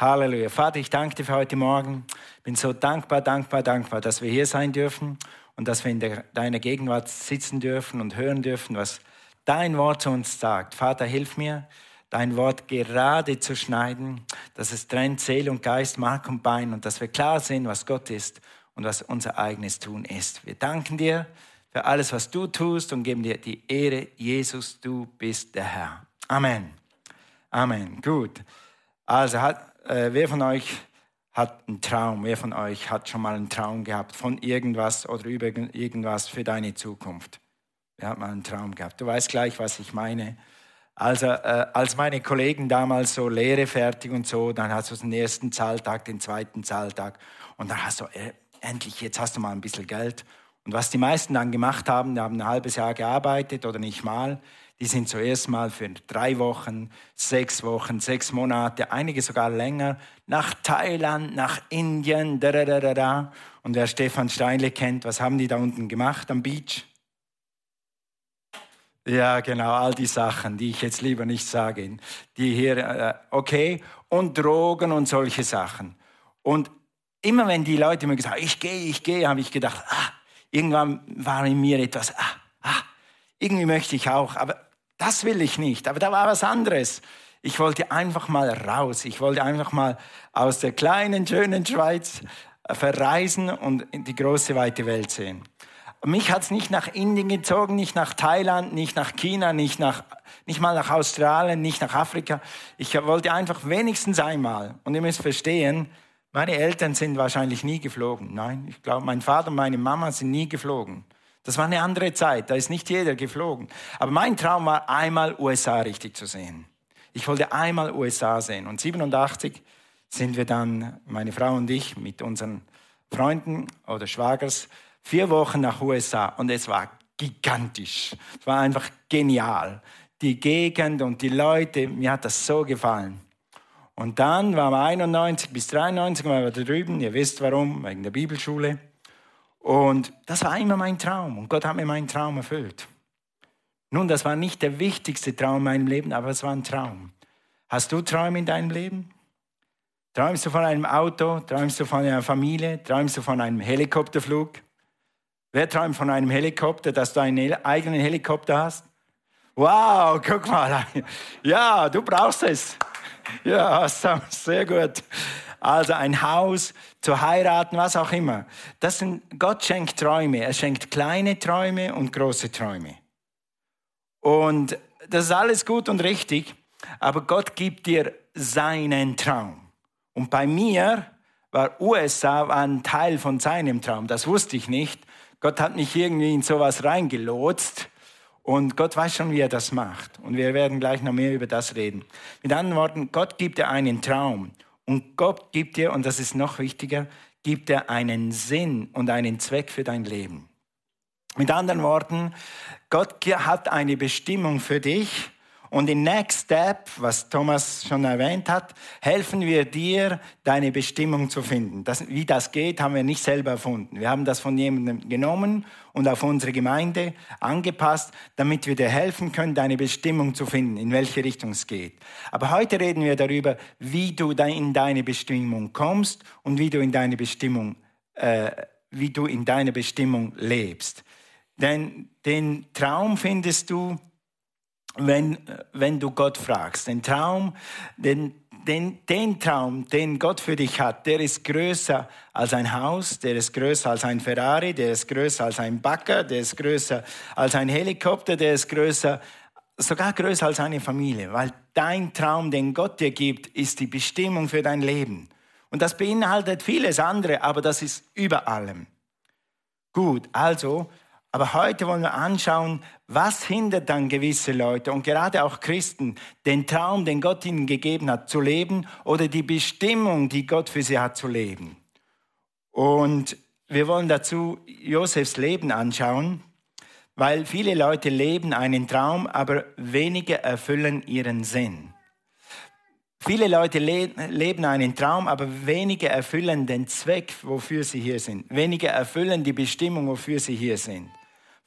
Halleluja. Vater, ich danke dir für heute Morgen. Bin so dankbar, dankbar, dankbar, dass wir hier sein dürfen und dass wir in der, deiner Gegenwart sitzen dürfen und hören dürfen, was dein Wort zu uns sagt. Vater, hilf mir, dein Wort gerade zu schneiden, dass es trennt Seele und Geist, Mark und Bein und dass wir klar sehen, was Gott ist und was unser eigenes Tun ist. Wir danken dir für alles, was du tust und geben dir die Ehre. Jesus, du bist der Herr. Amen. Amen. Gut. Also hat, äh, wer von euch hat einen Traum? Wer von euch hat schon mal einen Traum gehabt von irgendwas oder über irgendwas für deine Zukunft? Wer hat mal einen Traum gehabt? Du weißt gleich, was ich meine. Also, äh, als meine Kollegen damals so Lehre fertig und so, dann hast du den ersten Zahltag, den zweiten Zahltag und dann hast du, äh, endlich, jetzt hast du mal ein bisschen Geld. Und was die meisten dann gemacht haben, die haben ein halbes Jahr gearbeitet oder nicht mal, die sind zuerst mal für drei Wochen, sechs Wochen, sechs Monate, einige sogar länger, nach Thailand, nach Indien, da, da, da, da. Und wer Stefan Steinle kennt, was haben die da unten gemacht am Beach? Ja, genau, all die Sachen, die ich jetzt lieber nicht sage. Die hier, äh, okay, und Drogen und solche Sachen. Und immer wenn die Leute mir gesagt haben, ich gehe, ich gehe, habe ich gedacht, ah, irgendwann war in mir etwas, ah, ah, irgendwie möchte ich auch. Aber das will ich nicht. Aber da war was anderes. Ich wollte einfach mal raus. Ich wollte einfach mal aus der kleinen, schönen Schweiz äh, verreisen und die große, weite Welt sehen. Mich hat es nicht nach Indien gezogen, nicht nach Thailand, nicht nach China, nicht, nach, nicht mal nach Australien, nicht nach Afrika. Ich wollte einfach wenigstens einmal. Und ihr müsst verstehen, meine Eltern sind wahrscheinlich nie geflogen. Nein, ich glaube, mein Vater und meine Mama sind nie geflogen. Das war eine andere Zeit, da ist nicht jeder geflogen. Aber mein Traum war, einmal USA richtig zu sehen. Ich wollte einmal USA sehen. Und 87 sind wir dann, meine Frau und ich, mit unseren Freunden oder Schwagers, vier Wochen nach USA. Und es war gigantisch. Es war einfach genial. Die Gegend und die Leute, mir hat das so gefallen. Und dann waren wir 91 bis 93, waren wir da drüben. Ihr wisst warum, wegen der Bibelschule. Und das war immer mein Traum und Gott hat mir meinen Traum erfüllt. Nun, das war nicht der wichtigste Traum in meinem Leben, aber es war ein Traum. Hast du Träume in deinem Leben? Träumst du von einem Auto? Träumst du von einer Familie? Träumst du von einem Helikopterflug? Wer träumt von einem Helikopter, dass du einen eigenen Helikopter hast? Wow, guck mal. Ja, du brauchst es. Ja, sehr gut also ein Haus, zu heiraten, was auch immer. Das sind, Gott schenkt Träume. Er schenkt kleine Träume und große Träume. Und das ist alles gut und richtig, aber Gott gibt dir seinen Traum. Und bei mir war USA ein Teil von seinem Traum. Das wusste ich nicht. Gott hat mich irgendwie in sowas reingelotst. Und Gott weiß schon, wie er das macht. Und wir werden gleich noch mehr über das reden. Mit anderen Worten, Gott gibt dir einen Traum. Und Gott gibt dir, und das ist noch wichtiger, gibt dir einen Sinn und einen Zweck für dein Leben. Mit anderen Worten, Gott hat eine Bestimmung für dich und in Next Step, was Thomas schon erwähnt hat, helfen wir dir, deine Bestimmung zu finden. Das, wie das geht, haben wir nicht selber erfunden. Wir haben das von jemandem genommen und auf unsere Gemeinde angepasst, damit wir dir helfen können, deine Bestimmung zu finden, in welche Richtung es geht. Aber heute reden wir darüber, wie du in deine Bestimmung kommst und wie du in deine Bestimmung, äh, wie du in deiner Bestimmung lebst. Denn den Traum findest du wenn, wenn du Gott fragst. Den Traum, den, den, den Traum, den Gott für dich hat, der ist größer als ein Haus, der ist größer als ein Ferrari, der ist größer als ein Bagger, der ist größer als ein Helikopter, der ist größer, sogar größer als eine Familie, weil dein Traum, den Gott dir gibt, ist die Bestimmung für dein Leben. Und das beinhaltet vieles andere, aber das ist über allem. Gut, also aber heute wollen wir anschauen, was hindert dann gewisse Leute und gerade auch Christen, den Traum, den Gott ihnen gegeben hat, zu leben oder die Bestimmung, die Gott für sie hat, zu leben. Und wir wollen dazu Josefs Leben anschauen, weil viele Leute leben einen Traum, aber wenige erfüllen ihren Sinn. Viele Leute le leben einen Traum, aber wenige erfüllen den Zweck, wofür sie hier sind. Wenige erfüllen die Bestimmung, wofür sie hier sind.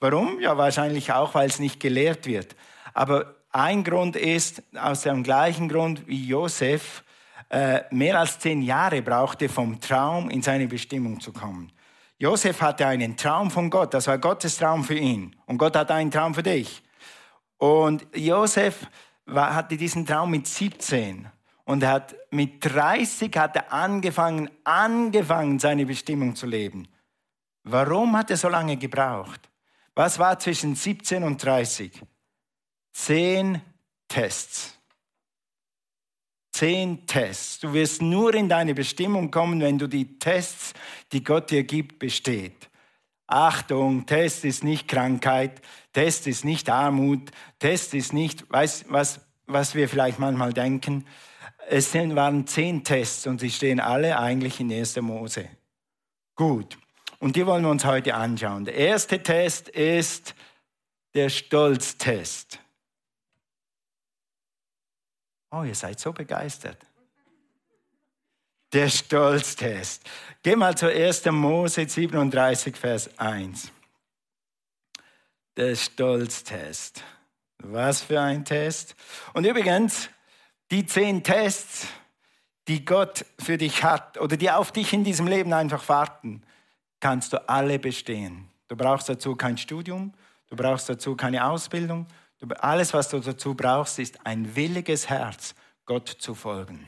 Warum? Ja, wahrscheinlich auch, weil es nicht gelehrt wird. Aber ein Grund ist, aus dem gleichen Grund wie Josef, äh, mehr als zehn Jahre brauchte, vom Traum in seine Bestimmung zu kommen. Josef hatte einen Traum von Gott, das war Gottes Traum für ihn. Und Gott hat einen Traum für dich. Und Josef war, hatte diesen Traum mit 17 und er hat mit 30 hat er angefangen, angefangen, seine Bestimmung zu leben. Warum hat er so lange gebraucht? Was war zwischen 17 und 30? Zehn Tests. Zehn Tests. Du wirst nur in deine Bestimmung kommen, wenn du die Tests, die Gott dir gibt, besteht. Achtung, Test ist nicht Krankheit, Test ist nicht Armut, Test ist nicht, weißt was, was wir vielleicht manchmal denken. Es waren zehn Tests und sie stehen alle eigentlich in 1. Mose. Gut. Und die wollen wir uns heute anschauen. Der erste Test ist der Stolztest. Oh, ihr seid so begeistert. Der Stolztest. Geh mal zu 1. Mose 37, Vers 1. Der Stolztest. Was für ein Test. Und übrigens, die zehn Tests, die Gott für dich hat oder die auf dich in diesem Leben einfach warten, kannst du alle bestehen. Du brauchst dazu kein Studium, du brauchst dazu keine Ausbildung. Alles, was du dazu brauchst, ist ein williges Herz, Gott zu folgen.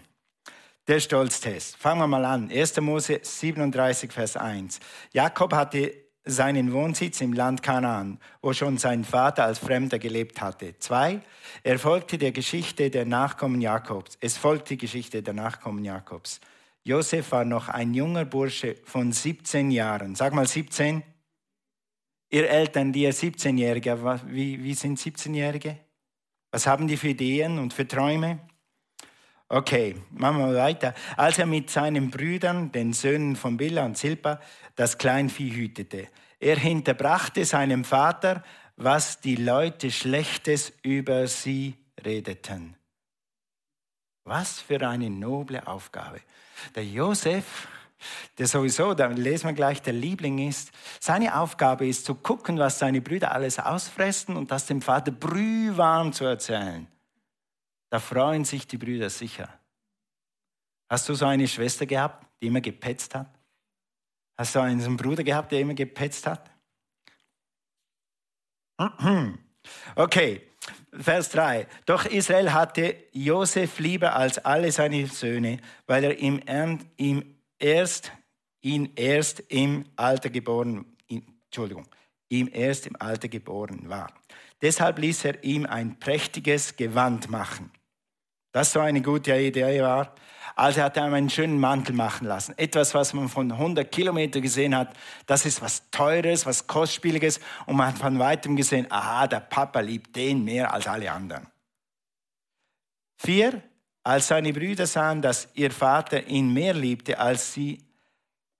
Der Stolztest. Fangen wir mal an. 1. Mose 37, Vers 1. Jakob hatte seinen Wohnsitz im Land Kanaan, wo schon sein Vater als Fremder gelebt hatte. Zwei, er folgte der Geschichte der Nachkommen Jakobs. Es folgt die Geschichte der Nachkommen Jakobs. Josef war noch ein junger Bursche von 17 Jahren. Sag mal 17. Ihr Eltern, die ihr 17-Jährige, wie, wie sind 17-Jährige? Was haben die für Ideen und für Träume? Okay, machen wir weiter. Als er mit seinen Brüdern, den Söhnen von Billa und Silpa, das Kleinvieh hütete. Er hinterbrachte seinem Vater, was die Leute Schlechtes über sie redeten. Was für eine noble Aufgabe. Der Josef, der sowieso, da lesen wir gleich, der Liebling ist, seine Aufgabe ist zu gucken, was seine Brüder alles ausfressen und das dem Vater brühwarm zu erzählen. Da freuen sich die Brüder sicher. Hast du so eine Schwester gehabt, die immer gepetzt hat? Hast du einen Bruder gehabt, der immer gepetzt hat? Okay, Vers 3. Doch Israel hatte Josef lieber als alle seine Söhne, weil er ihm, erst, ihn erst im Alter geboren, Entschuldigung, ihm erst im Alter geboren war. Deshalb ließ er ihm ein prächtiges Gewand machen. Das so eine gute Idee war. Also hat er einen schönen Mantel machen lassen. Etwas, was man von 100 Kilometern gesehen hat. Das ist was Teures, was Kostspieliges. Und man hat von weitem gesehen, aha, der Papa liebt den mehr als alle anderen. Vier, als seine Brüder sahen, dass ihr Vater ihn mehr liebte als sie,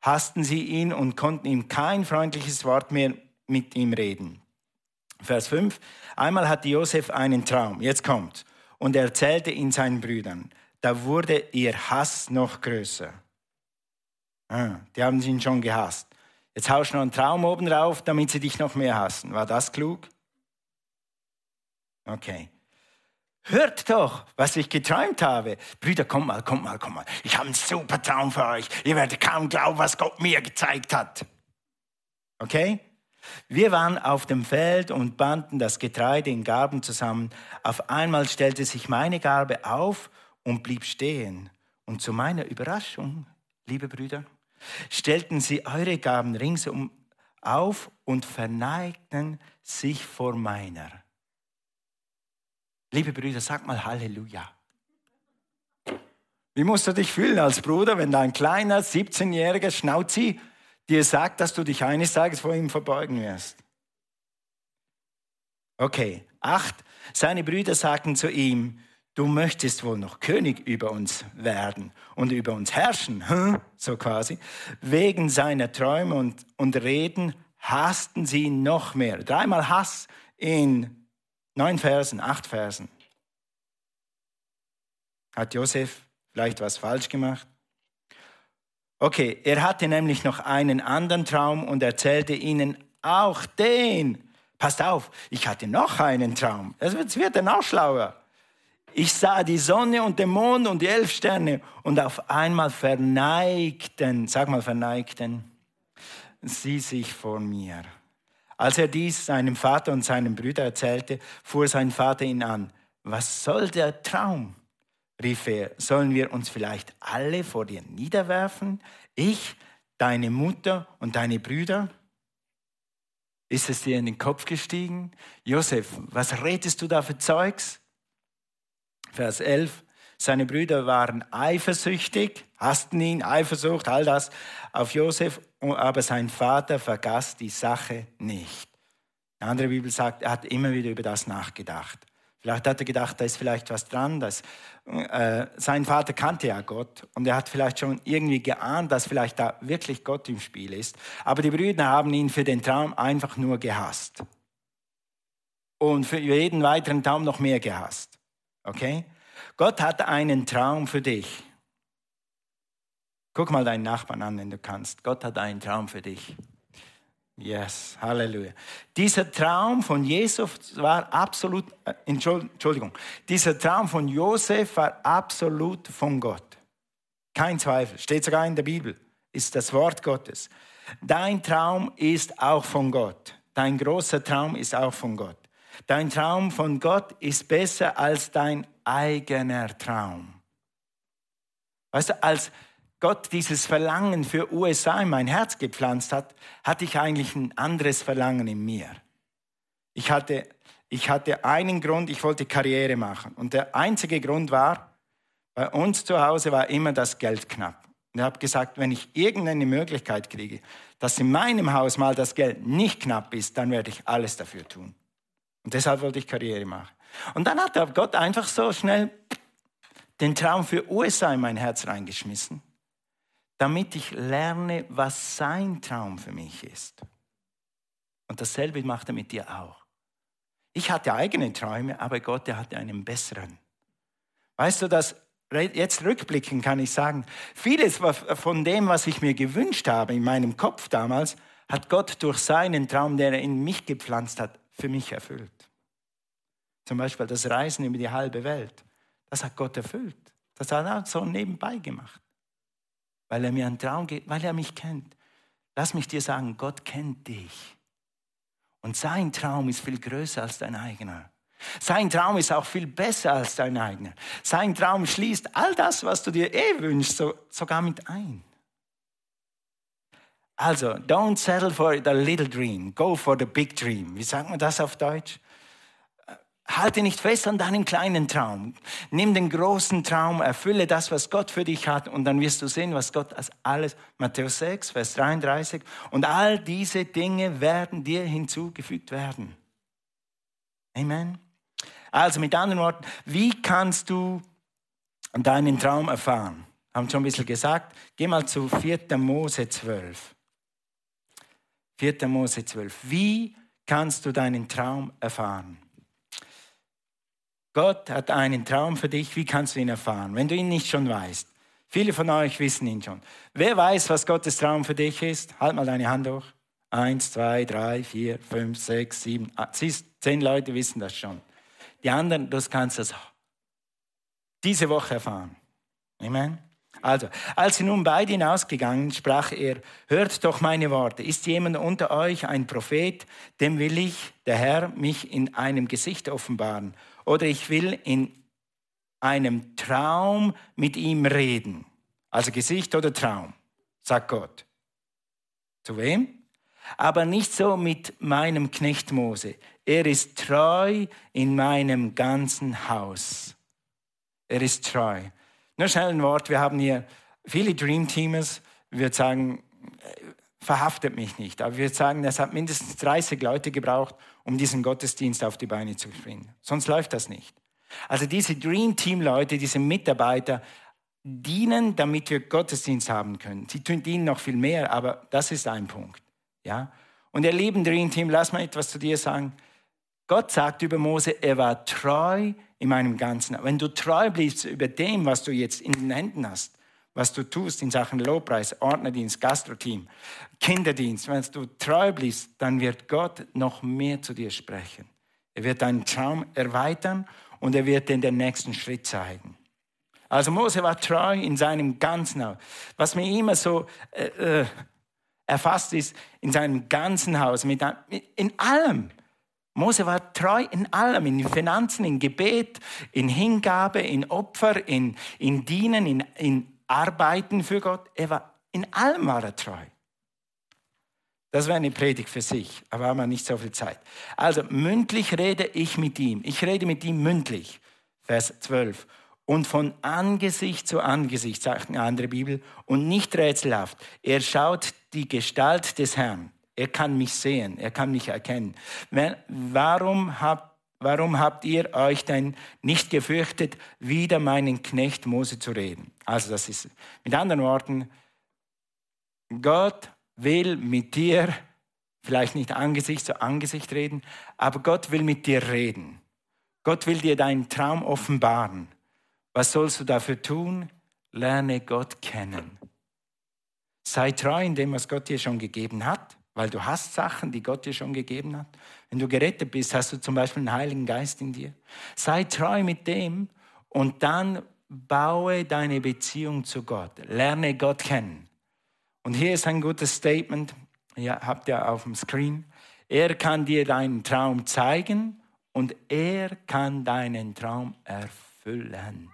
hassten sie ihn und konnten ihm kein freundliches Wort mehr mit ihm reden. Vers 5. Einmal hatte Josef einen Traum. Jetzt kommt. Und er erzählte ihn seinen Brüdern da wurde ihr Hass noch größer. Ah, die haben ihn schon gehasst. Jetzt haust du noch einen Traum oben drauf, damit sie dich noch mehr hassen. War das klug? Okay. Hört doch, was ich geträumt habe. Brüder, kommt mal, kommt mal, kommt mal. Ich habe einen super Traum für euch. Ihr werdet kaum glauben, was Gott mir gezeigt hat. Okay? Wir waren auf dem Feld und banden das Getreide in Garben zusammen. Auf einmal stellte sich meine Garbe auf und blieb stehen. Und zu meiner Überraschung, liebe Brüder, stellten sie eure Gaben ringsum auf und verneigten sich vor meiner. Liebe Brüder, sag mal Halleluja. Wie musst du dich fühlen als Bruder, wenn dein kleiner 17-jähriger Schnauzi dir sagt, dass du dich eines Tages vor ihm verbeugen wirst? Okay, acht. Seine Brüder sagten zu ihm, du möchtest wohl noch König über uns werden und über uns herrschen, so quasi. Wegen seiner Träume und, und Reden hassten sie noch mehr. Dreimal Hass in neun Versen, acht Versen. Hat Josef vielleicht was falsch gemacht? Okay, er hatte nämlich noch einen anderen Traum und erzählte ihnen auch den. Passt auf, ich hatte noch einen Traum. Jetzt wird er noch schlauer. Ich sah die Sonne und den Mond und die elf Sterne und auf einmal verneigten, sag mal verneigten, sie sich vor mir. Als er dies seinem Vater und seinen Brüdern erzählte, fuhr sein Vater ihn an. Was soll der Traum? Rief er. Sollen wir uns vielleicht alle vor dir niederwerfen? Ich, deine Mutter und deine Brüder? Ist es dir in den Kopf gestiegen? Josef, was redest du da für Zeugs? Vers 11. Seine Brüder waren eifersüchtig, hassten ihn, Eifersucht, all das auf Josef, aber sein Vater vergaß die Sache nicht. Eine andere Bibel sagt, er hat immer wieder über das nachgedacht. Vielleicht hat er gedacht, da ist vielleicht was dran. Dass, äh, sein Vater kannte ja Gott und er hat vielleicht schon irgendwie geahnt, dass vielleicht da wirklich Gott im Spiel ist. Aber die Brüder haben ihn für den Traum einfach nur gehasst. Und für jeden weiteren Traum noch mehr gehasst. Okay? Gott hat einen Traum für dich. Guck mal deinen Nachbarn an, wenn du kannst. Gott hat einen Traum für dich. Yes, Halleluja. Dieser Traum von Jesus war absolut, äh, Entschuldigung, dieser Traum von Josef war absolut von Gott. Kein Zweifel, steht sogar in der Bibel, ist das Wort Gottes. Dein Traum ist auch von Gott. Dein großer Traum ist auch von Gott. Dein Traum von Gott ist besser als dein eigener Traum. Weißt du, als Gott dieses Verlangen für USA in mein Herz gepflanzt hat, hatte ich eigentlich ein anderes Verlangen in mir. Ich hatte, ich hatte einen Grund, ich wollte Karriere machen. Und der einzige Grund war, bei uns zu Hause war immer das Geld knapp. Und ich habe gesagt, wenn ich irgendeine Möglichkeit kriege, dass in meinem Haus mal das Geld nicht knapp ist, dann werde ich alles dafür tun. Und deshalb wollte ich Karriere machen. Und dann hat Gott einfach so schnell den Traum für USA in mein Herz reingeschmissen damit ich lerne, was sein Traum für mich ist. Und dasselbe macht er mit dir auch. Ich hatte eigene Träume, aber Gott, der hatte einen besseren. Weißt du, dass jetzt rückblicken kann ich sagen, vieles von dem, was ich mir gewünscht habe in meinem Kopf damals, hat Gott durch seinen Traum, der er in mich gepflanzt hat, für mich erfüllt. Zum Beispiel das Reisen über die halbe Welt. Das hat Gott erfüllt. Das hat er so nebenbei gemacht weil er mir einen Traum gibt, weil er mich kennt. Lass mich dir sagen, Gott kennt dich. Und sein Traum ist viel größer als dein eigener. Sein Traum ist auch viel besser als dein eigener. Sein Traum schließt all das, was du dir eh wünschst, so, sogar mit ein. Also, don't settle for the little dream, go for the big dream. Wie sagt man das auf Deutsch? Halte nicht fest an deinem kleinen Traum. Nimm den großen Traum, erfülle das, was Gott für dich hat und dann wirst du sehen, was Gott als alles, Matthäus 6, Vers 33, und all diese Dinge werden dir hinzugefügt werden. Amen. Also mit anderen Worten, wie kannst du deinen Traum erfahren? Haben schon ein bisschen gesagt. Geh mal zu 4. Mose 12. 4. Mose 12. Wie kannst du deinen Traum erfahren? Gott hat einen Traum für dich. Wie kannst du ihn erfahren, wenn du ihn nicht schon weißt? Viele von euch wissen ihn schon. Wer weiß, was Gottes Traum für dich ist? Halt mal deine Hand hoch. Eins, zwei, drei, vier, fünf, sechs, sieben. Ah, siehst, zehn Leute wissen das schon. Die anderen, du kannst das diese Woche erfahren. Amen. Also, als sie nun beide hinausgegangen, sprach er, hört doch meine Worte. Ist jemand unter euch ein Prophet, dem will ich, der Herr, mich in einem Gesicht offenbaren oder ich will in einem Traum mit ihm reden. Also Gesicht oder Traum, sagt Gott. Zu wem? Aber nicht so mit meinem Knecht Mose. Er ist treu in meinem ganzen Haus. Er ist treu. Nur schnell ein Wort. Wir haben hier viele Dream Teamers. Wir sagen, verhaftet mich nicht. Aber wir sagen, es hat mindestens 30 Leute gebraucht, um diesen Gottesdienst auf die Beine zu bringen. Sonst läuft das nicht. Also diese Dream Team Leute, diese Mitarbeiter dienen, damit wir Gottesdienst haben können. Sie dienen noch viel mehr, aber das ist ein Punkt. Ja? Und ihr lieben Dream Team, lass mal etwas zu dir sagen. Gott sagt über Mose, er war treu in meinem Ganzen. Wenn du treu bleibst über dem, was du jetzt in den Händen hast, was du tust in Sachen Lobpreis, Ordnerdienst, Gastroteam, Kinderdienst, wenn du treu bist, dann wird Gott noch mehr zu dir sprechen. Er wird deinen Traum erweitern und er wird dir den nächsten Schritt zeigen. Also Mose war treu in seinem ganzen Haus. Was mir immer so äh, äh erfasst ist, in seinem ganzen Haus, mit, in allem. Mose war treu in allem, in Finanzen, in Gebet, in Hingabe, in Opfer, in, in Dienen, in, in Arbeiten für Gott. Er war, in allem war er treu. Das wäre eine Predigt für sich, aber haben wir nicht so viel Zeit. Also mündlich rede ich mit ihm. Ich rede mit ihm mündlich. Vers 12 und von Angesicht zu Angesicht, sagt eine andere Bibel, und nicht rätselhaft. Er schaut die Gestalt des Herrn. Er kann mich sehen, er kann mich erkennen. Warum habt, warum habt ihr euch denn nicht gefürchtet, wieder meinen Knecht Mose zu reden? Also das ist, mit anderen Worten, Gott will mit dir vielleicht nicht Angesicht zu Angesicht reden, aber Gott will mit dir reden. Gott will dir deinen Traum offenbaren. Was sollst du dafür tun? Lerne Gott kennen. Sei treu in dem, was Gott dir schon gegeben hat, weil du hast Sachen, die Gott dir schon gegeben hat. Wenn du gerettet bist, hast du zum Beispiel einen Heiligen Geist in dir. Sei treu mit dem und dann baue deine Beziehung zu Gott. Lerne Gott kennen. Und hier ist ein gutes Statement, ja, habt ihr auf dem Screen. Er kann dir deinen Traum zeigen und er kann deinen Traum erfüllen.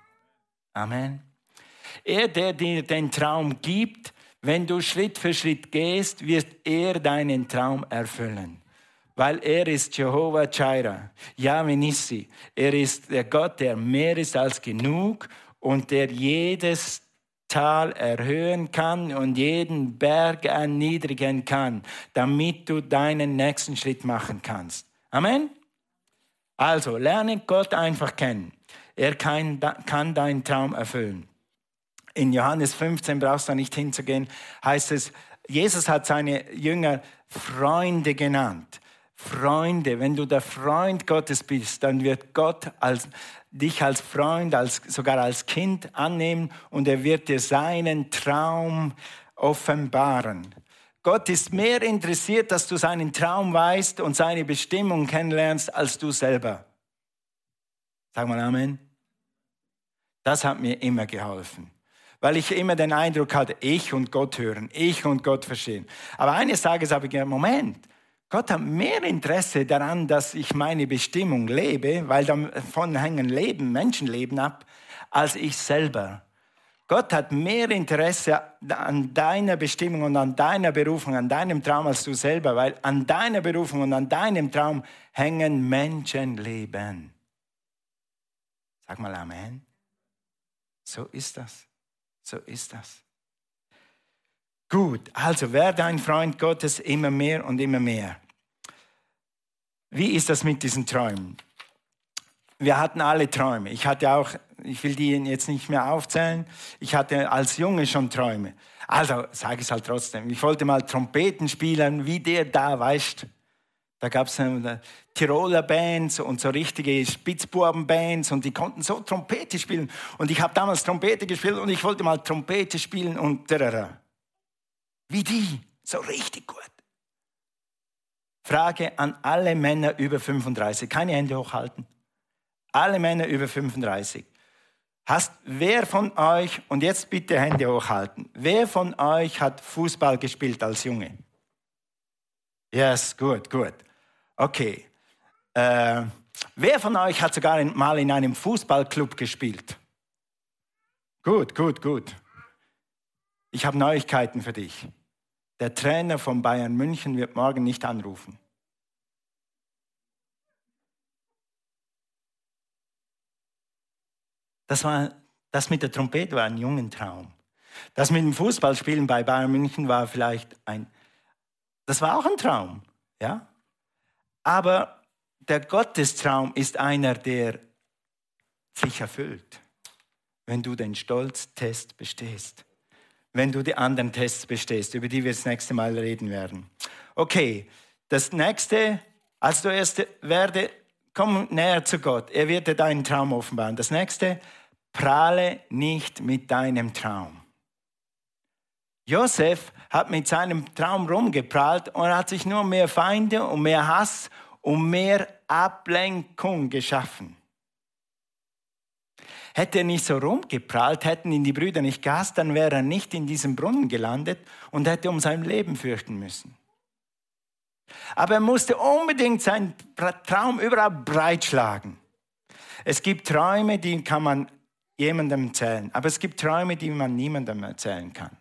Amen. Er, der dir den Traum gibt, wenn du Schritt für Schritt gehst, wird er deinen Traum erfüllen. Weil er ist Jehovah Jireh, Yahweh Nissi. Er ist der Gott, der mehr ist als genug und der jedes Tal erhöhen kann und jeden Berg erniedrigen kann, damit du deinen nächsten Schritt machen kannst. Amen? Also, lerne Gott einfach kennen. Er kann, kann deinen Traum erfüllen. In Johannes 15 brauchst du nicht hinzugehen, heißt es, Jesus hat seine Jünger Freunde genannt. Freunde, wenn du der Freund Gottes bist, dann wird Gott als, dich als Freund, als, sogar als Kind annehmen und er wird dir seinen Traum offenbaren. Gott ist mehr interessiert, dass du seinen Traum weißt und seine Bestimmung kennenlernst, als du selber. Sag mal Amen. Das hat mir immer geholfen. Weil ich immer den Eindruck hatte, ich und Gott hören, ich und Gott verstehen. Aber eines Tages habe ich gedacht, Moment, Gott hat mehr Interesse daran, dass ich meine Bestimmung lebe, weil davon hängen Leben, Menschenleben ab, als ich selber. Gott hat mehr Interesse an deiner Bestimmung und an deiner Berufung, an deinem Traum als du selber, weil an deiner Berufung und an deinem Traum hängen Menschenleben. Sag mal Amen. So ist das. So ist das. Gut, also werde ein Freund Gottes immer mehr und immer mehr. Wie ist das mit diesen Träumen? Wir hatten alle Träume. Ich hatte auch, ich will die jetzt nicht mehr aufzählen, ich hatte als Junge schon Träume. Also sage ich es halt trotzdem. Ich wollte mal Trompeten spielen, wie der da, weißt da gab es äh, Tiroler Bands und so richtige Spitzbuben-Bands und die konnten so Trompete spielen. Und ich habe damals Trompete gespielt und ich wollte mal Trompete spielen und tarara. Wie die, so richtig gut. Frage an alle Männer über 35, keine Hände hochhalten. Alle Männer über 35. Hast, wer von euch, und jetzt bitte Hände hochhalten, wer von euch hat Fußball gespielt als Junge? Yes, gut, gut. Okay. Äh, wer von euch hat sogar mal in einem Fußballclub gespielt? Gut, gut, gut. Ich habe Neuigkeiten für dich. Der Trainer von Bayern München wird morgen nicht anrufen. Das, war, das mit der Trompete war ein jungen Traum. Das mit dem Fußballspielen bei Bayern München war vielleicht ein, das war auch ein Traum, ja. Aber der Gottestraum ist einer, der sich erfüllt, wenn du den Stolztest bestehst, wenn du die anderen Tests bestehst, über die wir das nächste Mal reden werden. Okay, das nächste, als du erst werde, komm näher zu Gott. Er wird dir deinen Traum offenbaren. Das nächste, prahle nicht mit deinem Traum. Josef hat mit seinem Traum rumgeprallt und hat sich nur mehr Feinde und mehr Hass und mehr Ablenkung geschaffen. Hätte er nicht so rumgeprahlt, hätten ihn die Brüder nicht gehasst, dann wäre er nicht in diesem Brunnen gelandet und hätte um sein Leben fürchten müssen. Aber er musste unbedingt seinen Traum überall breitschlagen. Es gibt Träume, die kann man jemandem erzählen, aber es gibt Träume, die man niemandem erzählen kann.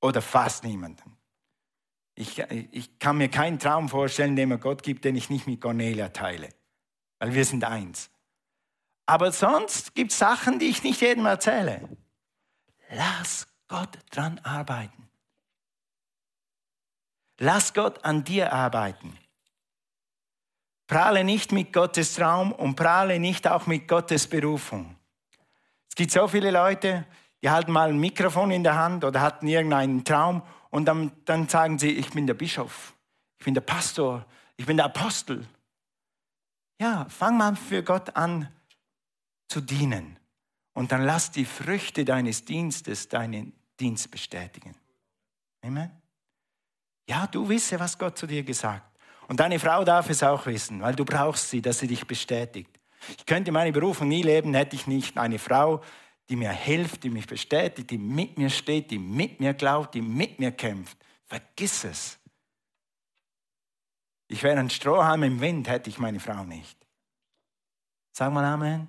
Oder fast niemandem. Ich, ich kann mir keinen Traum vorstellen, den mir Gott gibt, den ich nicht mit Cornelia teile. Weil wir sind eins. Aber sonst gibt es Sachen, die ich nicht jedem erzähle. Lass Gott dran arbeiten. Lass Gott an dir arbeiten. Prahle nicht mit Gottes Traum und prahle nicht auch mit Gottes Berufung. Es gibt so viele Leute, die halten mal ein Mikrofon in der Hand oder hatten irgendeinen Traum und dann, dann sagen sie, ich bin der Bischof, ich bin der Pastor, ich bin der Apostel. Ja, fang mal für Gott an zu dienen und dann lass die Früchte deines Dienstes deinen Dienst bestätigen. Amen. Ja, du wisse, was Gott zu dir gesagt. Und deine Frau darf es auch wissen, weil du brauchst sie, dass sie dich bestätigt. Ich könnte meine Berufung nie leben, hätte ich nicht eine Frau, die mir hilft, die mich bestätigt, die mit mir steht, die mit mir glaubt, die mit mir kämpft. Vergiss es. Ich wäre ein Strohhalm im Wind, hätte ich meine Frau nicht. Sag mal Amen.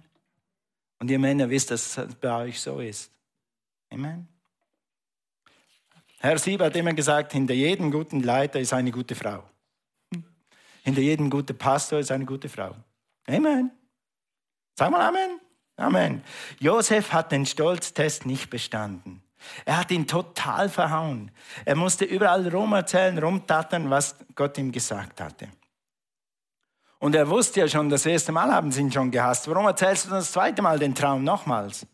Und ihr Männer wisst, dass es bei euch so ist. Amen. Herr Sieb hat immer gesagt, hinter jedem guten Leiter ist eine gute Frau. Hinter jedem guten Pastor ist eine gute Frau. Amen. Sag mal Amen. Amen. Josef hat den Stolztest nicht bestanden. Er hat ihn total verhauen. Er musste überall rumerzählen, rumtattern, was Gott ihm gesagt hatte. Und er wusste ja schon, das erste Mal haben sie ihn schon gehasst. Warum erzählst du das zweite Mal den Traum nochmals?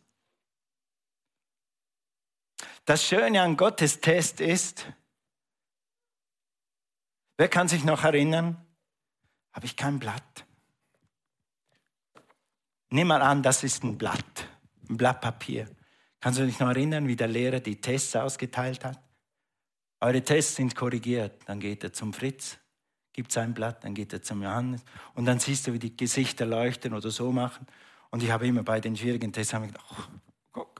Das Schöne an Gottes Test ist, wer kann sich noch erinnern, habe ich kein Blatt. Nimm mal an, das ist ein Blatt, ein Blatt Papier. Kannst du dich noch erinnern, wie der Lehrer die Tests ausgeteilt hat? Eure Tests sind korrigiert. Dann geht er zum Fritz, gibt sein Blatt, dann geht er zum Johannes und dann siehst du, wie die Gesichter leuchten oder so machen. Und ich habe immer bei den schwierigen Tests gedacht, oh, Gott,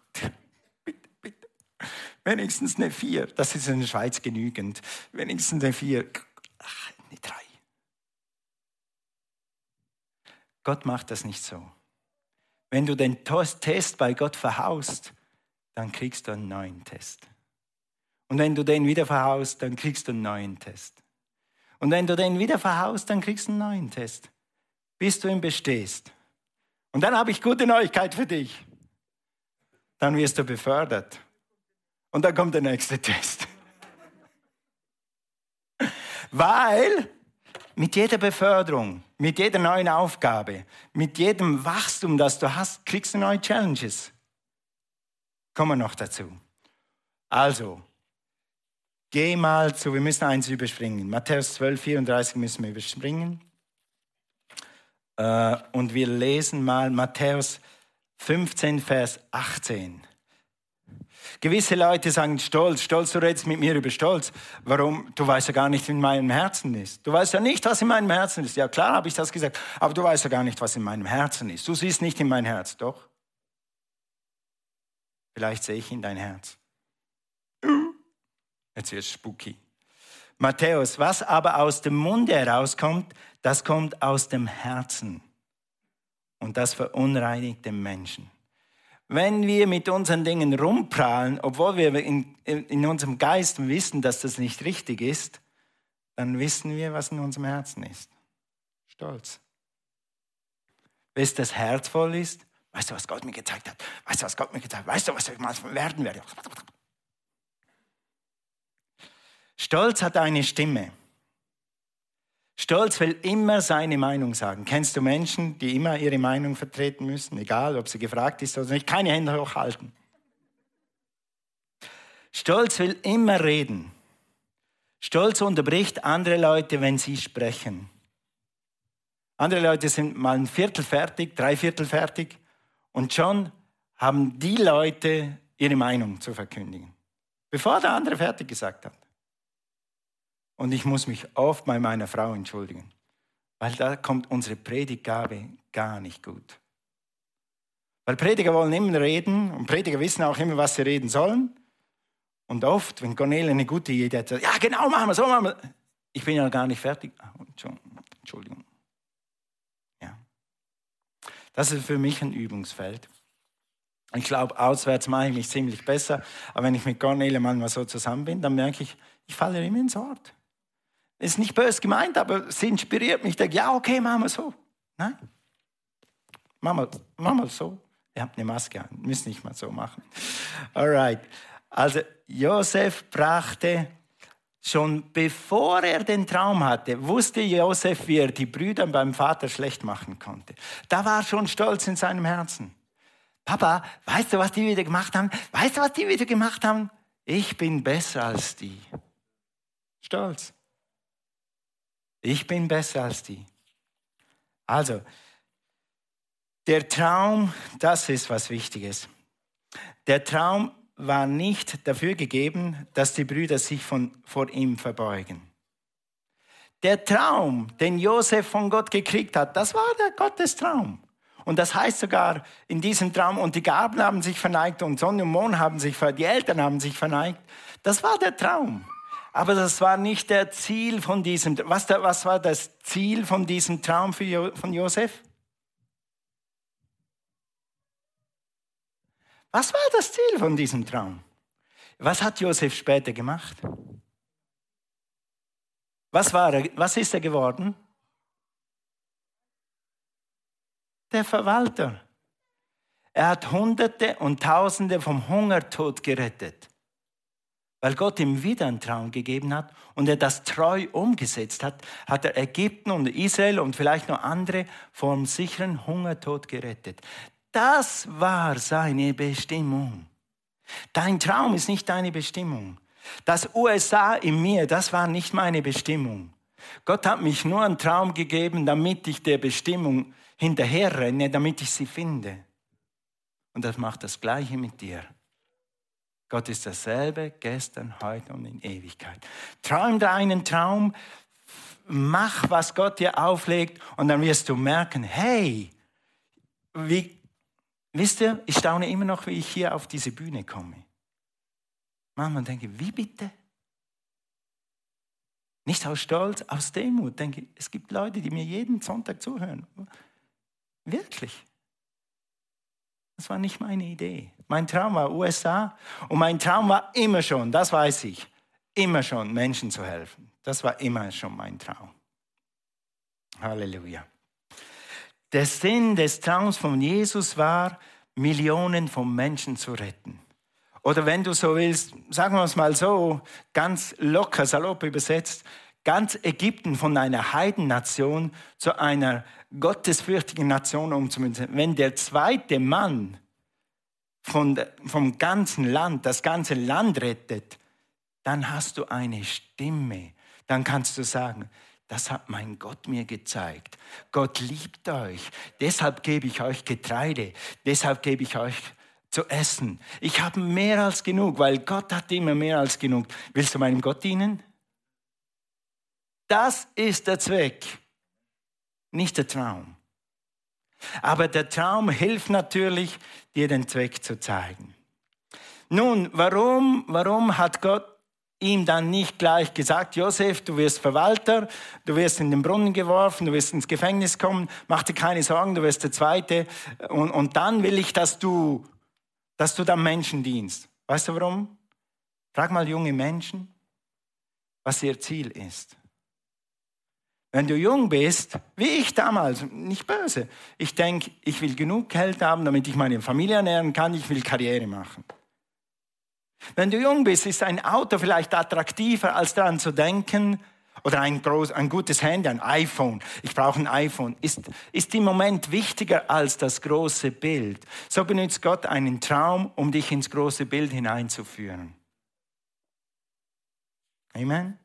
Wenigstens eine vier. Das ist in der Schweiz genügend. Wenigstens eine vier. Ach, eine drei. Gott macht das nicht so. Wenn du den Test bei Gott verhaust, dann kriegst du einen neuen Test. Und wenn du den wieder verhaust, dann kriegst du einen neuen Test. Und wenn du den wieder verhaust, dann kriegst du einen neuen Test, bis du ihn bestehst. Und dann habe ich gute Neuigkeit für dich. Dann wirst du befördert. Und dann kommt der nächste Test. Weil mit jeder Beförderung, mit jeder neuen Aufgabe, mit jedem Wachstum, das du hast, kriegst du neue Challenges. Kommen wir noch dazu. Also, geh mal zu, wir müssen eins überspringen. Matthäus 12, 34 müssen wir überspringen. Äh, und wir lesen mal Matthäus 15, Vers 18. Gewisse Leute sagen Stolz, Stolz, du redest mit mir über Stolz. Warum? Du weißt ja gar nicht, was in meinem Herzen ist. Du weißt ja nicht, was in meinem Herzen ist. Ja, klar habe ich das gesagt, aber du weißt ja gar nicht, was in meinem Herzen ist. Du siehst nicht in mein Herz, doch? Vielleicht sehe ich in dein Herz. Jetzt wird es spooky. Matthäus, was aber aus dem Munde herauskommt, das kommt aus dem Herzen. Und das verunreinigt den Menschen. Wenn wir mit unseren Dingen rumprallen, obwohl wir in, in unserem Geist wissen, dass das nicht richtig ist, dann wissen wir, was in unserem Herzen ist. Stolz. Bis das Herz voll ist, weißt du, was Gott mir gezeigt hat? Weißt du, was Gott mir gezeigt hat? Weißt du, was ich mal werden werde? Stolz hat eine Stimme. Stolz will immer seine Meinung sagen. Kennst du Menschen, die immer ihre Meinung vertreten müssen, egal ob sie gefragt ist oder nicht? Keine Hände hochhalten. Stolz will immer reden. Stolz unterbricht andere Leute, wenn sie sprechen. Andere Leute sind mal ein Viertel fertig, drei Viertel fertig und schon haben die Leute ihre Meinung zu verkündigen, bevor der andere fertig gesagt hat. Und ich muss mich oft bei meiner Frau entschuldigen, weil da kommt unsere Predigtgabe gar nicht gut. Weil Prediger wollen immer reden und Prediger wissen auch immer, was sie reden sollen. Und oft, wenn Cornelia eine gute Idee hat, ja genau, machen wir so, machen wir. Ich bin ja gar nicht fertig. Ah, Entschuldigung. Ja. Das ist für mich ein Übungsfeld. Ich glaube, auswärts mache ich mich ziemlich besser. Aber wenn ich mit Cornelia manchmal so zusammen bin, dann merke ich, ich falle immer ins Wort. Ist nicht böse gemeint, aber sie inspiriert mich. Ich denke, ja, okay, machen wir so. Nein. Machen wir, machen wir so. Ihr habt eine Maske an, müsst nicht mal so machen. Alright. Also, Josef brachte schon bevor er den Traum hatte, wusste Josef, wie er die Brüder beim Vater schlecht machen konnte. Da war schon Stolz in seinem Herzen. Papa, weißt du, was die wieder gemacht haben? Weißt du, was die wieder gemacht haben? Ich bin besser als die. Stolz. Ich bin besser als die. Also, der Traum, das ist was Wichtiges. Der Traum war nicht dafür gegeben, dass die Brüder sich von, vor ihm verbeugen. Der Traum, den Josef von Gott gekriegt hat, das war der Gottestraum. Und das heißt sogar in diesem Traum, und die Gaben haben sich verneigt und Sonne und Mond haben sich verneigt, die Eltern haben sich verneigt. Das war der Traum. Aber das war nicht der Ziel von diesem, was, was war das Ziel von diesem Traum für, von Josef? Was war das Ziel von diesem Traum? Was hat Josef später gemacht? Was, war er, was ist er geworden? Der Verwalter. Er hat Hunderte und Tausende vom Hungertod gerettet, weil Gott ihm wieder einen Traum gegeben hat und er das treu umgesetzt hat, hat er Ägypten und Israel und vielleicht noch andere vom sicheren Hungertod gerettet. Das war seine Bestimmung. Dein Traum ist nicht deine Bestimmung. Das USA in mir, das war nicht meine Bestimmung. Gott hat mich nur einen Traum gegeben, damit ich der Bestimmung hinterherrenne, damit ich sie finde. Und das macht das Gleiche mit dir. Gott ist dasselbe gestern, heute und in Ewigkeit. Träum deinen Traum, mach, was Gott dir auflegt und dann wirst du merken, hey, wie, wisst ihr, ich staune immer noch, wie ich hier auf diese Bühne komme. Manchmal denke ich, wie bitte? Nicht aus Stolz, aus Demut. Denke, es gibt Leute, die mir jeden Sonntag zuhören. Wirklich. Das war nicht meine Idee. Mein Traum war USA und mein Traum war immer schon, das weiß ich, immer schon Menschen zu helfen. Das war immer schon mein Traum. Halleluja. Der Sinn des Traums von Jesus war, Millionen von Menschen zu retten. Oder wenn du so willst, sagen wir es mal so, ganz locker, salopp übersetzt, ganz Ägypten von einer Heidennation zu einer gottesfürchtigen Nation umzumünzen. Wenn der zweite Mann von, vom ganzen Land, das ganze Land rettet, dann hast du eine Stimme. Dann kannst du sagen, das hat mein Gott mir gezeigt. Gott liebt euch. Deshalb gebe ich euch Getreide. Deshalb gebe ich euch zu essen. Ich habe mehr als genug, weil Gott hat immer mehr als genug. Willst du meinem Gott dienen? Das ist der Zweck, nicht der Traum. Aber der Traum hilft natürlich, dir den Zweck zu zeigen. Nun, warum, warum hat Gott ihm dann nicht gleich gesagt, Josef, du wirst Verwalter, du wirst in den Brunnen geworfen, du wirst ins Gefängnis kommen, mach dir keine Sorgen, du wirst der Zweite und, und dann will ich, dass du dass du dann Menschen dienst. Weißt du warum? Frag mal junge Menschen, was ihr Ziel ist. Wenn du jung bist, wie ich damals, nicht böse, ich denke, ich will genug Geld haben, damit ich meine Familie ernähren kann, ich will Karriere machen. Wenn du jung bist, ist ein Auto vielleicht attraktiver, als daran zu denken, oder ein, groß, ein gutes Handy, ein iPhone. Ich brauche ein iPhone. Ist, ist im Moment wichtiger als das große Bild. So benutzt Gott einen Traum, um dich ins große Bild hineinzuführen. Amen.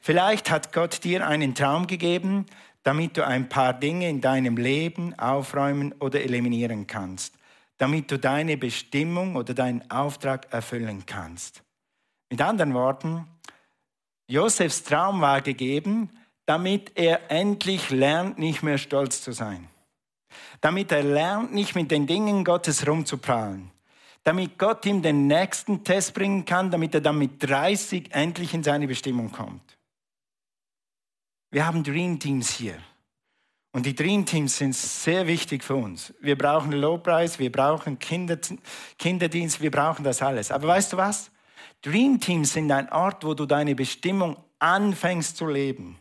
Vielleicht hat Gott dir einen Traum gegeben, damit du ein paar Dinge in deinem Leben aufräumen oder eliminieren kannst, damit du deine Bestimmung oder deinen Auftrag erfüllen kannst. Mit anderen Worten, Josefs Traum war gegeben, damit er endlich lernt, nicht mehr stolz zu sein. damit er lernt, nicht mit den Dingen Gottes rumzuprallen, damit Gott ihm den nächsten Test bringen kann, damit er dann mit 30 endlich in seine Bestimmung kommt. Wir haben Dream Teams hier. Und die Dream Teams sind sehr wichtig für uns. Wir brauchen Lobpreis, wir brauchen Kinder, Kinderdienst, wir brauchen das alles. Aber weißt du was? Dream Teams sind ein Ort, wo du deine Bestimmung anfängst zu leben.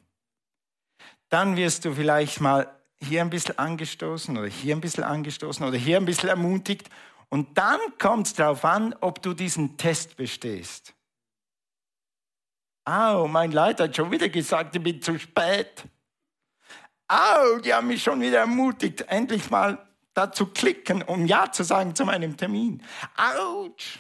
Dann wirst du vielleicht mal hier ein bisschen angestoßen oder hier ein bisschen angestoßen oder hier ein bisschen ermutigt. Und dann kommt es darauf an, ob du diesen Test bestehst. Au, mein Leiter hat schon wieder gesagt, ich bin zu spät. Au, die haben mich schon wieder ermutigt, endlich mal da zu klicken, um Ja zu sagen zu meinem Termin. Autsch!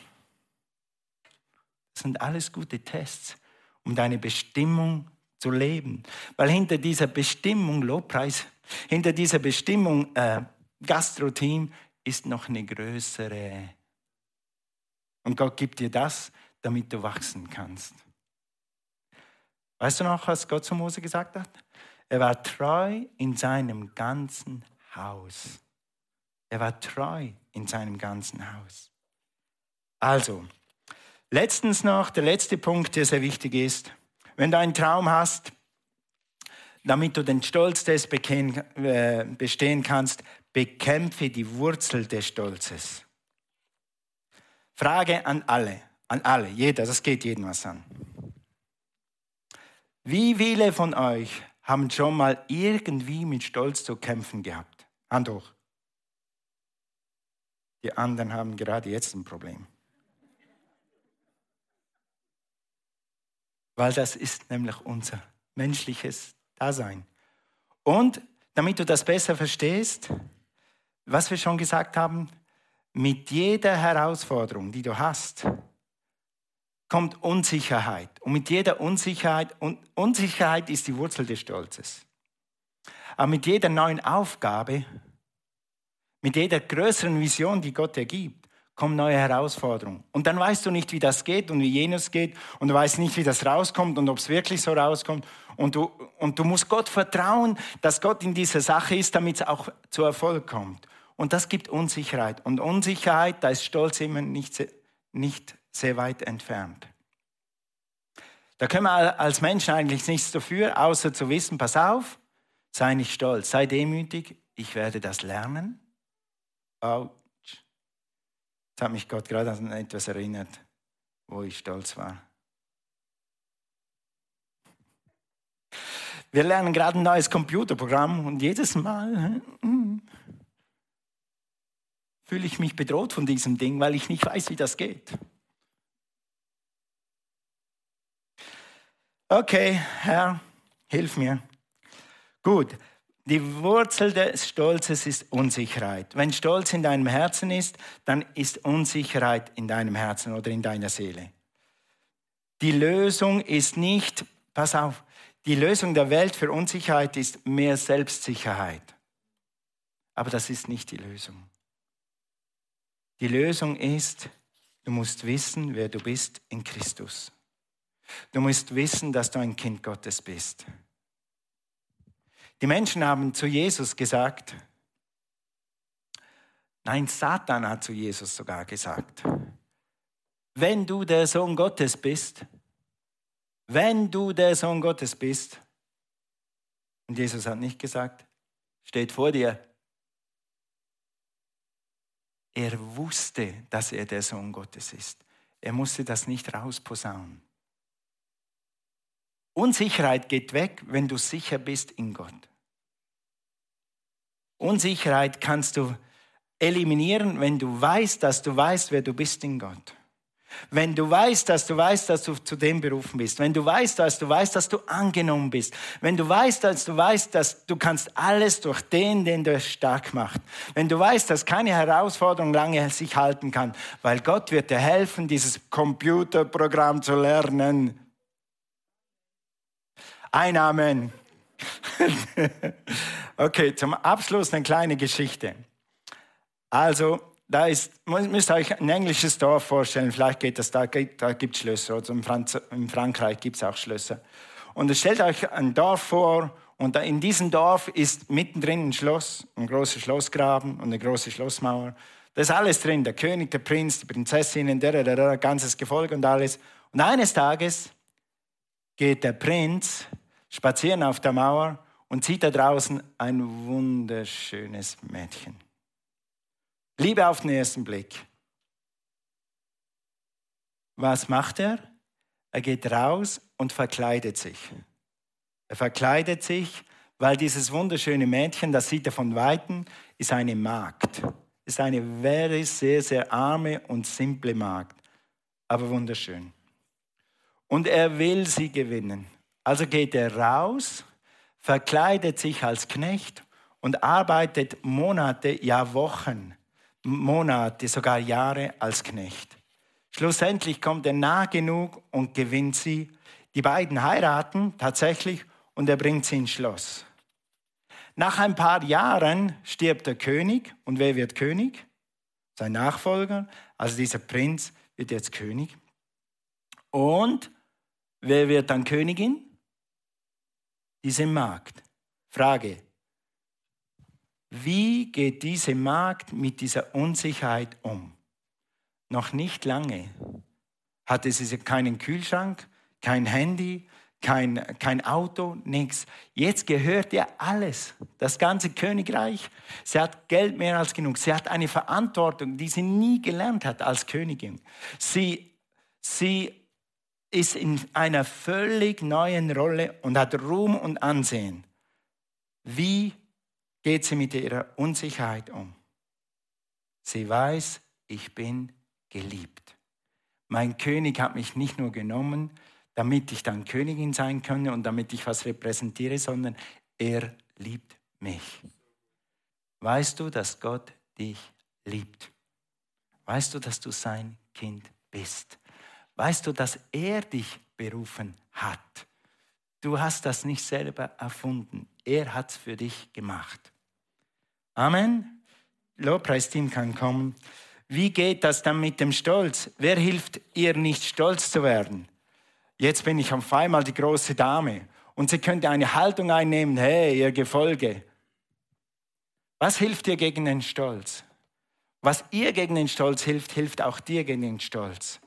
Das sind alles gute Tests, um deine Bestimmung zu leben. Weil hinter dieser Bestimmung, Lobpreis, hinter dieser Bestimmung äh, Gastroteam ist noch eine größere. Und Gott gibt dir das, damit du wachsen kannst. Weißt du noch, was Gott zu Mose gesagt hat? Er war treu in seinem ganzen Haus. Er war treu in seinem ganzen Haus. Also, letztens noch, der letzte Punkt, der sehr wichtig ist. Wenn du einen Traum hast, damit du den Stolztest äh, bestehen kannst, bekämpfe die Wurzel des Stolzes. Frage an alle, an alle, jeder, das geht jedem was an. Wie viele von euch haben schon mal irgendwie mit Stolz zu kämpfen gehabt? Hand hoch. Die anderen haben gerade jetzt ein Problem. Weil das ist nämlich unser menschliches Dasein. Und damit du das besser verstehst, was wir schon gesagt haben, mit jeder Herausforderung, die du hast, kommt Unsicherheit. Und mit jeder Unsicherheit, und Unsicherheit ist die Wurzel des Stolzes. Aber mit jeder neuen Aufgabe, mit jeder größeren Vision, die Gott dir gibt, kommen neue Herausforderungen. Und dann weißt du nicht, wie das geht und wie jenes geht und du weißt nicht, wie das rauskommt und ob es wirklich so rauskommt. Und du, und du musst Gott vertrauen, dass Gott in dieser Sache ist, damit es auch zu Erfolg kommt. Und das gibt Unsicherheit. Und Unsicherheit, da ist Stolz immer nicht, nicht sehr weit entfernt. Da können wir als Menschen eigentlich nichts dafür, außer zu wissen, pass auf, sei nicht stolz, sei demütig, ich werde das lernen. Autsch. Jetzt hat mich Gott gerade an etwas erinnert, wo ich stolz war. Wir lernen gerade ein neues Computerprogramm und jedes Mal hm, fühle ich mich bedroht von diesem Ding, weil ich nicht weiß, wie das geht. Okay, Herr, hilf mir. Gut, die Wurzel des Stolzes ist Unsicherheit. Wenn Stolz in deinem Herzen ist, dann ist Unsicherheit in deinem Herzen oder in deiner Seele. Die Lösung ist nicht, pass auf, die Lösung der Welt für Unsicherheit ist mehr Selbstsicherheit. Aber das ist nicht die Lösung. Die Lösung ist, du musst wissen, wer du bist in Christus. Du musst wissen, dass du ein Kind Gottes bist. Die Menschen haben zu Jesus gesagt, nein, Satan hat zu Jesus sogar gesagt, wenn du der Sohn Gottes bist, wenn du der Sohn Gottes bist, und Jesus hat nicht gesagt, steht vor dir. Er wusste, dass er der Sohn Gottes ist. Er musste das nicht rausposaunen. Unsicherheit geht weg, wenn du sicher bist in Gott. Unsicherheit kannst du eliminieren, wenn du weißt, dass du weißt, wer du bist in Gott. Wenn du weißt, dass du weißt, dass du zu dem berufen bist. Wenn du weißt, dass du weißt, dass du angenommen bist. Wenn du weißt, dass du weißt, dass du kannst alles durch den, den du stark macht. Wenn du weißt, dass keine Herausforderung lange sich halten kann, weil Gott wird dir helfen, dieses Computerprogramm zu lernen. Ein Amen. okay, zum Abschluss eine kleine Geschichte. Also, da ist, müsst ihr euch ein englisches Dorf vorstellen, vielleicht geht das, da, da gibt es Schlösser, Franz, in Frankreich gibt es auch Schlösser. Und stellt euch ein Dorf vor Und in diesem Dorf ist mittendrin ein Schloss, ein großer Schlossgraben und eine große Schlossmauer. Da ist alles drin, der König, der Prinz, die Prinzessinnen, der, der, der, ganzes Gefolge und alles. Und eines Tages geht der Prinz spazieren auf der Mauer und sieht da draußen ein wunderschönes Mädchen. Liebe auf den ersten Blick. Was macht er? Er geht raus und verkleidet sich. Er verkleidet sich, weil dieses wunderschöne Mädchen, das sieht er von Weitem, ist eine Magd. Ist eine very, sehr, sehr arme und simple Magd, aber wunderschön. Und er will sie gewinnen. Also geht er raus, verkleidet sich als Knecht und arbeitet Monate, ja Wochen, Monate, sogar Jahre als Knecht. Schlussendlich kommt er nah genug und gewinnt sie. Die beiden heiraten tatsächlich und er bringt sie ins Schloss. Nach ein paar Jahren stirbt der König. Und wer wird König? Sein Nachfolger. Also dieser Prinz wird jetzt König. Und wer wird dann Königin? Diese Magd. Frage. Wie geht diese Magd mit dieser Unsicherheit um? Noch nicht lange hatte sie keinen Kühlschrank, kein Handy, kein, kein Auto, nichts. Jetzt gehört ihr alles, das ganze Königreich. Sie hat Geld mehr als genug. Sie hat eine Verantwortung, die sie nie gelernt hat als Königin. Sie, sie ist in einer völlig neuen Rolle und hat Ruhm und Ansehen. Wie geht sie mit ihrer Unsicherheit um? Sie weiß, ich bin geliebt. Mein König hat mich nicht nur genommen, damit ich dann Königin sein könne und damit ich was repräsentiere, sondern er liebt mich. Weißt du, dass Gott dich liebt? Weißt du, dass du sein Kind bist? Weißt du, dass er dich berufen hat? Du hast das nicht selber erfunden. Er hat es für dich gemacht. Amen. Lobpreisteam kann kommen. Wie geht das dann mit dem Stolz? Wer hilft ihr nicht stolz zu werden? Jetzt bin ich auf einmal die große Dame. Und sie könnte eine Haltung einnehmen, hey, ihr Gefolge. Was hilft dir gegen den Stolz? Was ihr gegen den Stolz hilft, hilft auch dir gegen den Stolz.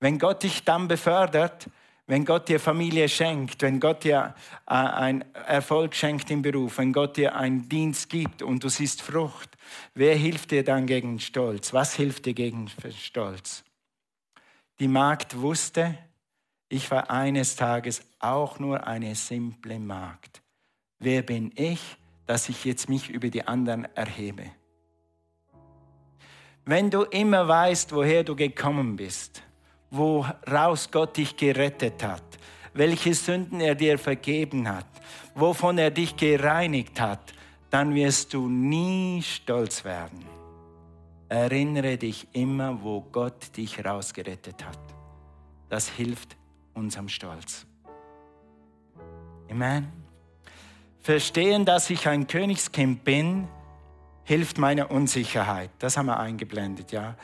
Wenn Gott dich dann befördert, wenn Gott dir Familie schenkt, wenn Gott dir äh, einen Erfolg schenkt im Beruf, wenn Gott dir einen Dienst gibt und du siehst Frucht, wer hilft dir dann gegen Stolz? Was hilft dir gegen Stolz? Die Magd wusste, ich war eines Tages auch nur eine simple Magd. Wer bin ich, dass ich jetzt mich über die anderen erhebe? Wenn du immer weißt, woher du gekommen bist, woraus Gott dich gerettet hat, welche Sünden er dir vergeben hat, wovon er dich gereinigt hat, dann wirst du nie stolz werden. Erinnere dich immer, wo Gott dich rausgerettet hat. Das hilft unserem Stolz. Amen. Verstehen, dass ich ein Königskind bin, hilft meiner Unsicherheit. Das haben wir eingeblendet, ja.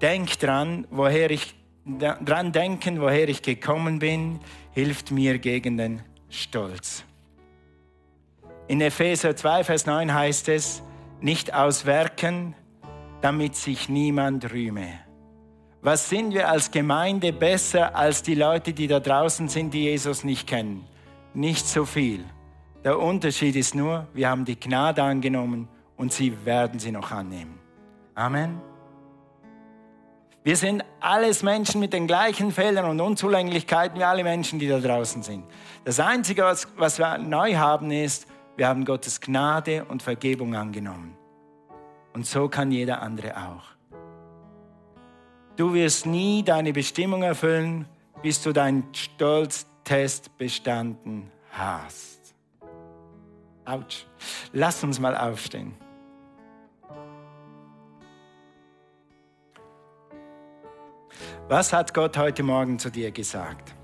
Denk dran, woher ich dran denken, woher ich gekommen bin, hilft mir gegen den Stolz. In Epheser 2, Vers 9 heißt es, nicht aus Werken, damit sich niemand rühme. Was sind wir als Gemeinde besser als die Leute, die da draußen sind, die Jesus nicht kennen? Nicht so viel. Der Unterschied ist nur, wir haben die Gnade angenommen und sie werden sie noch annehmen. Amen. Wir sind alles Menschen mit den gleichen Fehlern und Unzulänglichkeiten wie alle Menschen, die da draußen sind. Das Einzige, was, was wir neu haben, ist, wir haben Gottes Gnade und Vergebung angenommen. Und so kann jeder andere auch. Du wirst nie deine Bestimmung erfüllen, bis du deinen Stolztest bestanden hast. Autsch. Lass uns mal aufstehen. Was hat Gott heute Morgen zu dir gesagt?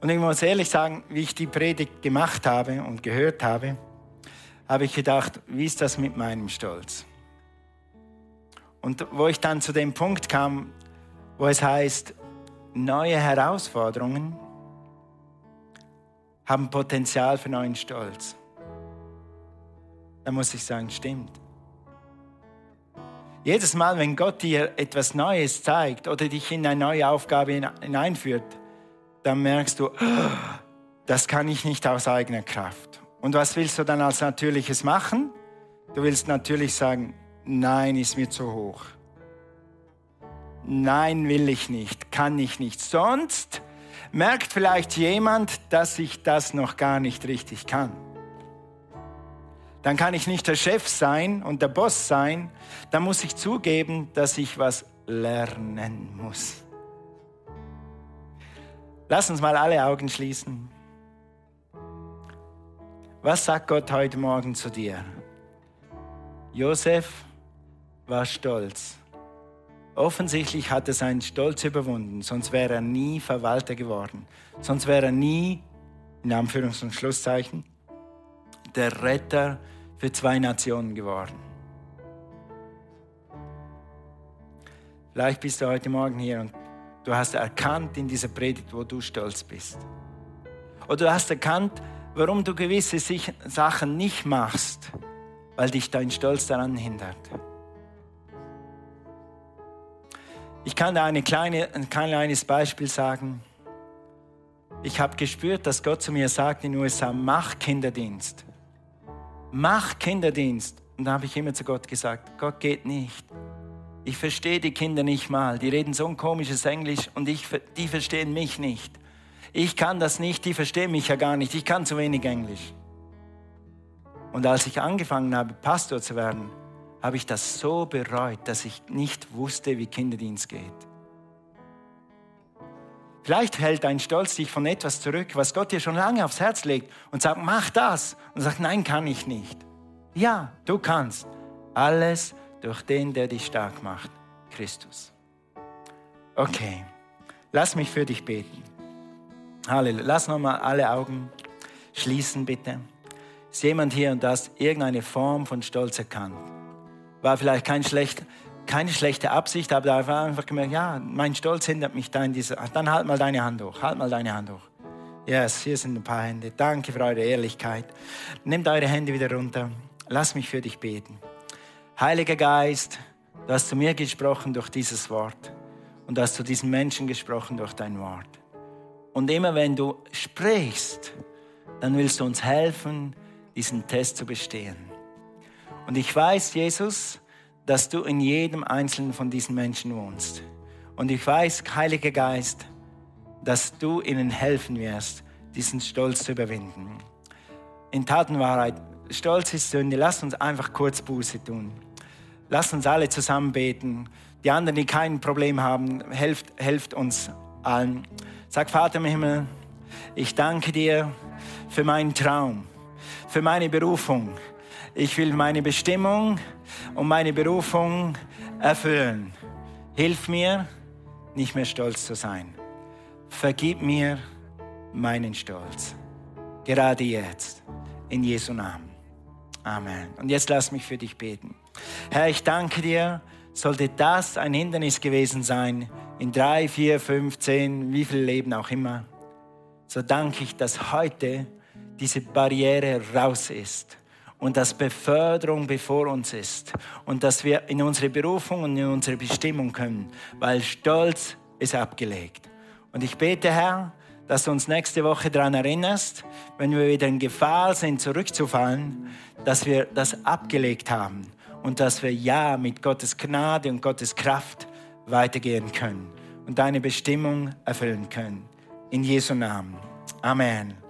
Und ich muss ehrlich sagen, wie ich die Predigt gemacht habe und gehört habe, habe ich gedacht, wie ist das mit meinem Stolz? Und wo ich dann zu dem Punkt kam, wo es heißt, neue Herausforderungen haben Potenzial für neuen Stolz. Da muss ich sagen, stimmt. Jedes Mal, wenn Gott dir etwas Neues zeigt oder dich in eine neue Aufgabe hineinführt, dann merkst du, das kann ich nicht aus eigener Kraft. Und was willst du dann als Natürliches machen? Du willst natürlich sagen, nein, ist mir zu hoch. Nein, will ich nicht, kann ich nicht. Sonst merkt vielleicht jemand, dass ich das noch gar nicht richtig kann. Dann kann ich nicht der Chef sein und der Boss sein. Dann muss ich zugeben, dass ich was lernen muss. Lass uns mal alle Augen schließen. Was sagt Gott heute Morgen zu dir? Josef war stolz. Offensichtlich hat er seinen Stolz überwunden, sonst wäre er nie Verwalter geworden. Sonst wäre er nie, in Anführungs- und Schlusszeichen, der Retter für zwei Nationen geworden. Vielleicht bist du heute Morgen hier und du hast erkannt in dieser Predigt, wo du stolz bist. Oder du hast erkannt, warum du gewisse Sachen nicht machst, weil dich dein Stolz daran hindert. Ich kann da eine kleine, ein kleines Beispiel sagen. Ich habe gespürt, dass Gott zu mir sagt in den USA, mach Kinderdienst. Mach Kinderdienst. Und da habe ich immer zu Gott gesagt, Gott geht nicht. Ich verstehe die Kinder nicht mal. Die reden so ein komisches Englisch und ich, die verstehen mich nicht. Ich kann das nicht, die verstehen mich ja gar nicht. Ich kann zu wenig Englisch. Und als ich angefangen habe, Pastor zu werden, habe ich das so bereut, dass ich nicht wusste, wie Kinderdienst geht. Vielleicht hält dein Stolz dich von etwas zurück, was Gott dir schon lange aufs Herz legt und sagt, mach das. Und sagt, nein, kann ich nicht. Ja, du kannst. Alles durch den, der dich stark macht, Christus. Okay, lass mich für dich beten. Halleluja. Lass nochmal alle Augen schließen, bitte. Ist jemand hier und das irgendeine Form von Stolz erkannt? War vielleicht kein schlecht, keine schlechte Absicht, aber da war einfach gemerkt, ja, mein Stolz hindert mich da in dieser. Dann halt mal deine Hand hoch, halt mal deine Hand hoch. Yes, hier sind ein paar Hände. Danke für eure Ehrlichkeit. Nehmt eure Hände wieder runter. Lass mich für dich beten. Heiliger Geist, du hast zu mir gesprochen durch dieses Wort und du hast zu diesen Menschen gesprochen durch dein Wort. Und immer wenn du sprichst, dann willst du uns helfen, diesen Test zu bestehen. Und ich weiß, Jesus, dass du in jedem einzelnen von diesen Menschen wohnst. Und ich weiß, Heiliger Geist, dass du ihnen helfen wirst, diesen Stolz zu überwinden. In Tatenwahrheit, Stolz ist Sünde. Lass uns einfach kurz Buße tun. Lass uns alle zusammen beten. Die anderen, die kein Problem haben, helft, helft uns allen. Sag, Vater im Himmel, ich danke dir für meinen Traum, für meine Berufung. Ich will meine Bestimmung und meine Berufung erfüllen. Hilf mir, nicht mehr stolz zu sein. Vergib mir meinen Stolz. Gerade jetzt. In Jesu Namen. Amen. Und jetzt lass mich für dich beten. Herr, ich danke dir. Sollte das ein Hindernis gewesen sein, in drei, vier, fünf, zehn, wie viel Leben auch immer, so danke ich, dass heute diese Barriere raus ist und dass Beförderung bevor uns ist und dass wir in unsere Berufung und in unsere Bestimmung können, weil Stolz ist abgelegt. Und ich bete, Herr, dass du uns nächste Woche daran erinnerst, wenn wir wieder in Gefahr sind, zurückzufallen, dass wir das abgelegt haben und dass wir ja mit Gottes Gnade und Gottes Kraft weitergehen können und deine Bestimmung erfüllen können. In Jesu Namen. Amen.